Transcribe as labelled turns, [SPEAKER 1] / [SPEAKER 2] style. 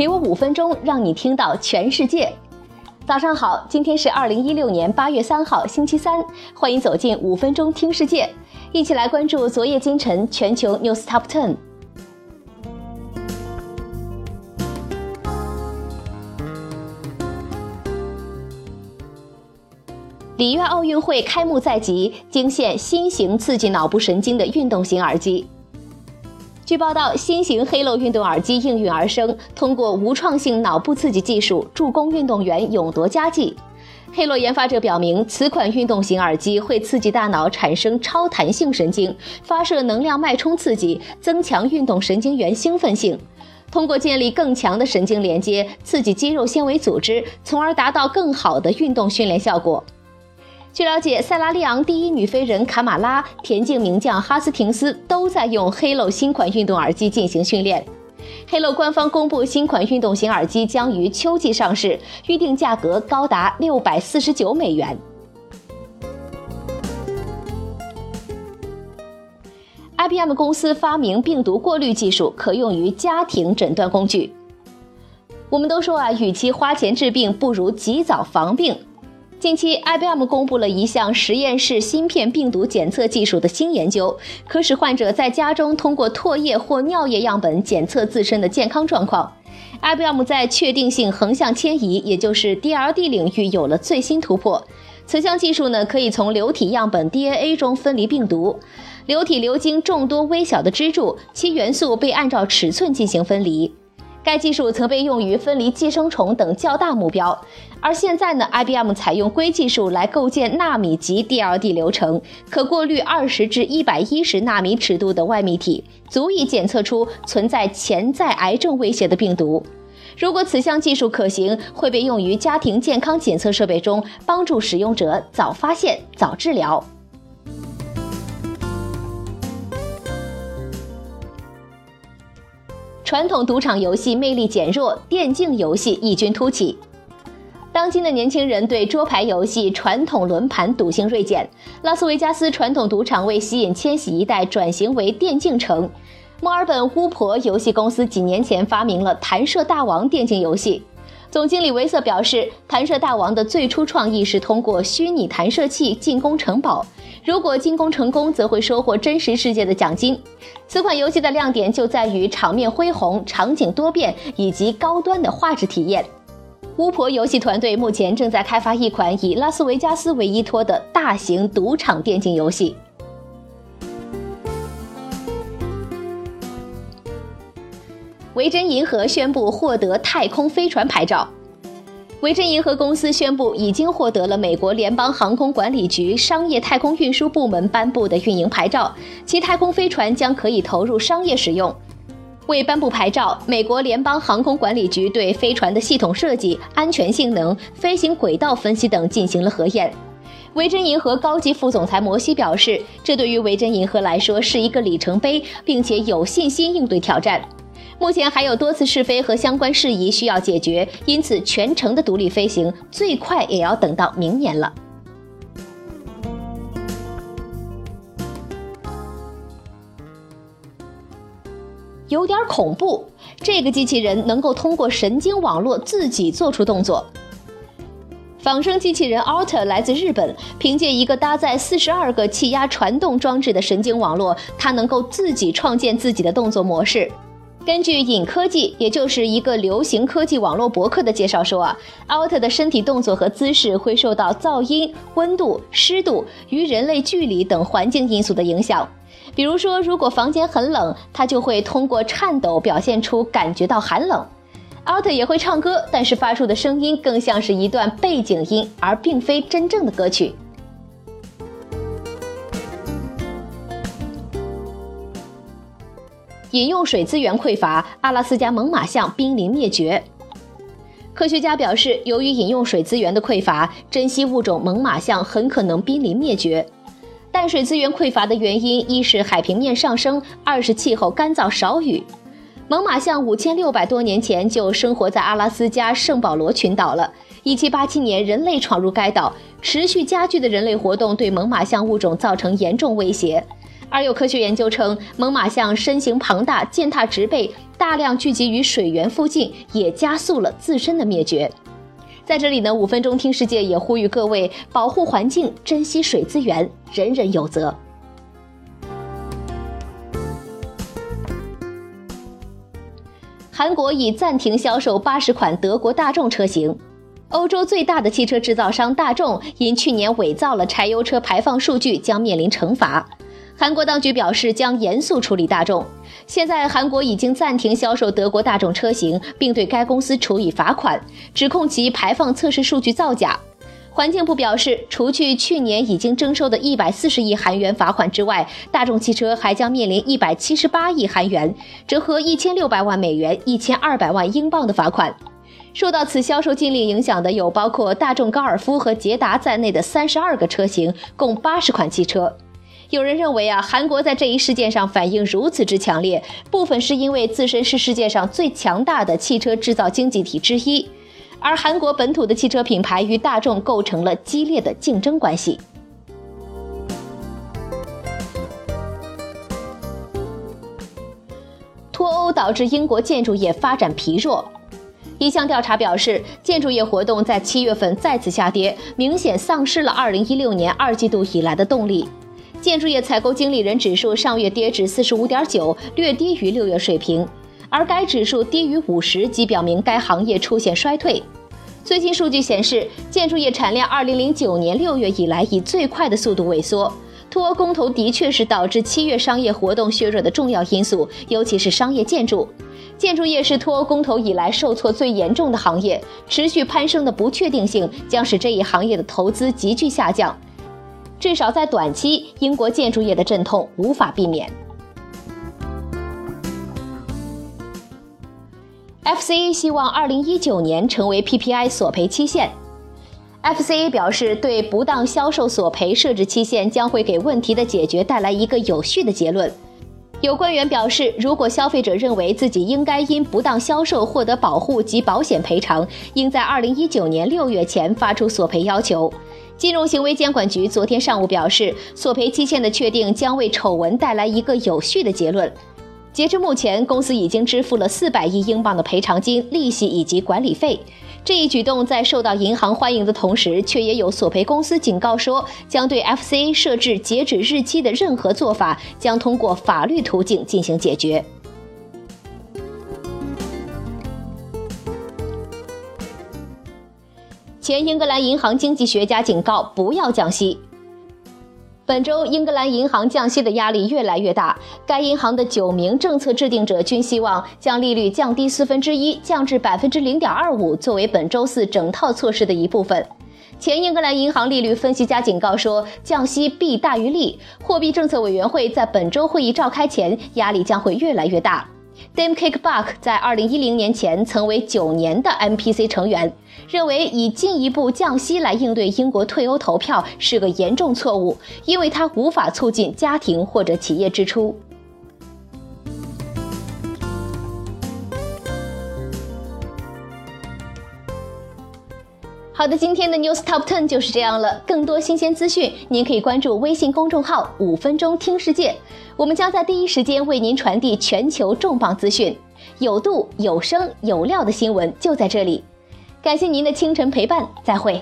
[SPEAKER 1] 给我五分钟，让你听到全世界。早上好，今天是二零一六年八月三号，星期三，欢迎走进五分钟听世界，一起来关注昨夜今晨全球 news top ten。里约奥运会开幕在即，惊现新型刺激脑部神经的运动型耳机。据报道，新型 Halo 运动耳机应运而生，通过无创性脑部刺激技术，助攻运动员勇夺佳绩。Halo 研发者表明，此款运动型耳机会刺激大脑产生超弹性神经，发射能量脉冲刺激，增强运动神经元兴奋性。通过建立更强的神经连接，刺激肌肉纤维组织，从而达到更好的运动训练效果。据了解，塞拉利昂第一女飞人卡马拉、田径名将哈斯廷斯都在用 Halo 新款运动耳机进行训练。Halo 官方公布，新款运动型耳机将于秋季上市，预定价格高达六百四十九美元。IBM 公司发明病毒过滤技术，可用于家庭诊断工具。我们都说啊，与其花钱治病，不如及早防病。近期，IBM 公布了一项实验室芯片病毒检测技术的新研究，可使患者在家中通过唾液或尿液样本检测自身的健康状况。IBM 在确定性横向迁移，也就是 DLD 领域有了最新突破。此项技术呢，可以从流体样本 DNA 中分离病毒。流体流经众多微小的支柱，其元素被按照尺寸进行分离。该技术曾被用于分离寄生虫等较大目标，而现在呢，IBM 采用硅技术来构建纳米级 DLD 流程，可过滤二十至一百一十纳米尺度的外泌体，足以检测出存在潜在癌症威胁的病毒。如果此项技术可行，会被用于家庭健康检测设备中，帮助使用者早发现、早治疗。传统赌场游戏魅力减弱，电竞游戏异军突起。当今的年轻人对桌牌游戏、传统轮盘赌性锐减。拉斯维加斯传统赌场为吸引千禧一代，转型为电竞城。墨尔本巫婆游戏公司几年前发明了弹射大王电竞游戏。总经理维瑟表示，弹射大王的最初创意是通过虚拟弹射器进攻城堡。如果进攻成功，则会收获真实世界的奖金。此款游戏的亮点就在于场面恢宏、场景多变以及高端的画质体验。巫婆游戏团队目前正在开发一款以拉斯维加斯为依托的大型赌场电竞游戏。维珍银河宣布获得太空飞船牌照。维珍银河公司宣布，已经获得了美国联邦航空管理局商业太空运输部门颁布的运营牌照，其太空飞船将可以投入商业使用。为颁布牌照，美国联邦航空管理局对飞船的系统设计、安全性能、飞行轨道分析等进行了核验。维珍银河高级副总裁摩西表示，这对于维珍银河来说是一个里程碑，并且有信心应对挑战。目前还有多次试飞和相关事宜需要解决，因此全程的独立飞行最快也要等到明年了。有点恐怖，这个机器人能够通过神经网络自己做出动作。仿生机器人 Alter 来自日本，凭借一个搭载四十二个气压传动装置的神经网络，它能够自己创建自己的动作模式。根据影科技，也就是一个流行科技网络博客的介绍说啊，奥特的身体动作和姿势会受到噪音、温度、湿度与人类距离等环境因素的影响。比如说，如果房间很冷，它就会通过颤抖表现出感觉到寒冷。奥特也会唱歌，但是发出的声音更像是一段背景音，而并非真正的歌曲。饮用水资源匮乏，阿拉斯加猛犸象濒临灭绝。科学家表示，由于饮用水资源的匮乏，珍稀物种猛犸象很可能濒临灭绝。淡水资源匮乏的原因，一是海平面上升，二是气候干燥少雨。猛犸象五千六百多年前就生活在阿拉斯加圣保罗群岛了。一七八七年，人类闯入该岛，持续加剧的人类活动对猛犸象物种造成严重威胁。而有科学研究称，猛犸象身形庞大、践踏植被，大量聚集于水源附近，也加速了自身的灭绝。在这里呢，五分钟听世界也呼吁各位保护环境、珍惜水资源，人人有责。韩国已暂停销售八十款德国大众车型。欧洲最大的汽车制造商大众因去年伪造了柴油车排放数据，将面临惩罚。韩国当局表示将严肃处理大众。现在，韩国已经暂停销售德国大众车型，并对该公司处以罚款，指控其排放测试数据造假。环境部表示，除去去年已经征收的一百四十亿韩元罚款之外，大众汽车还将面临一百七十八亿韩元（折合一千六百万美元、一千二百万英镑）的罚款。受到此销售禁令影响的有包括大众高尔夫和捷达在内的三十二个车型，共八十款汽车。有人认为啊，韩国在这一事件上反应如此之强烈，部分是因为自身是世界上最强大的汽车制造经济体之一，而韩国本土的汽车品牌与大众构成了激烈的竞争关系。脱欧导致英国建筑业发展疲弱。一项调查表示，建筑业活动在七月份再次下跌，明显丧失了二零一六年二季度以来的动力。建筑业采购经理人指数上月跌至四十五点九，略低于六月水平，而该指数低于五十，即表明该行业出现衰退。最新数据显示，建筑业产量二零零九年六月以来以最快的速度萎缩。脱欧公投的确是导致七月商业活动削弱的重要因素，尤其是商业建筑。建筑业是脱欧公投以来受挫最严重的行业，持续攀升的不确定性将使这一行业的投资急剧下降。至少在短期，英国建筑业的阵痛无法避免。FCA 希望2019年成为 PPI 索赔期限。FCA 表示，对不当销售索赔设置期限将会给问题的解决带来一个有序的结论。有官员表示，如果消费者认为自己应该因不当销售获得保护及保险赔偿，应在2019年6月前发出索赔要求。金融行为监管局昨天上午表示，索赔期限的确定将为丑闻带来一个有序的结论。截至目前，公司已经支付了四百亿英镑的赔偿金、利息以及管理费。这一举动在受到银行欢迎的同时，却也有索赔公司警告说，将对 FCA 设置截止日期的任何做法将通过法律途径进行解决。前英格兰银行经济学家警告不要降息。本周，英格兰银行降息的压力越来越大。该银行的九名政策制定者均希望将利率降低四分之一，降至百分之零点二五，作为本周四整套措施的一部分。前英格兰银行利率分析家警告说，降息弊大于利。货币政策委员会在本周会议召开前，压力将会越来越大。Dame Kickback 在二零一零年前曾为九年的 MPC 成员，认为以进一步降息来应对英国退欧投票是个严重错误，因为它无法促进家庭或者企业支出。好的，今天的 News Top Ten 就是这样了。更多新鲜资讯，您可以关注微信公众号“五分钟听世界”，我们将在第一时间为您传递全球重磅资讯，有度、有声、有料的新闻就在这里。感谢您的清晨陪伴，再会。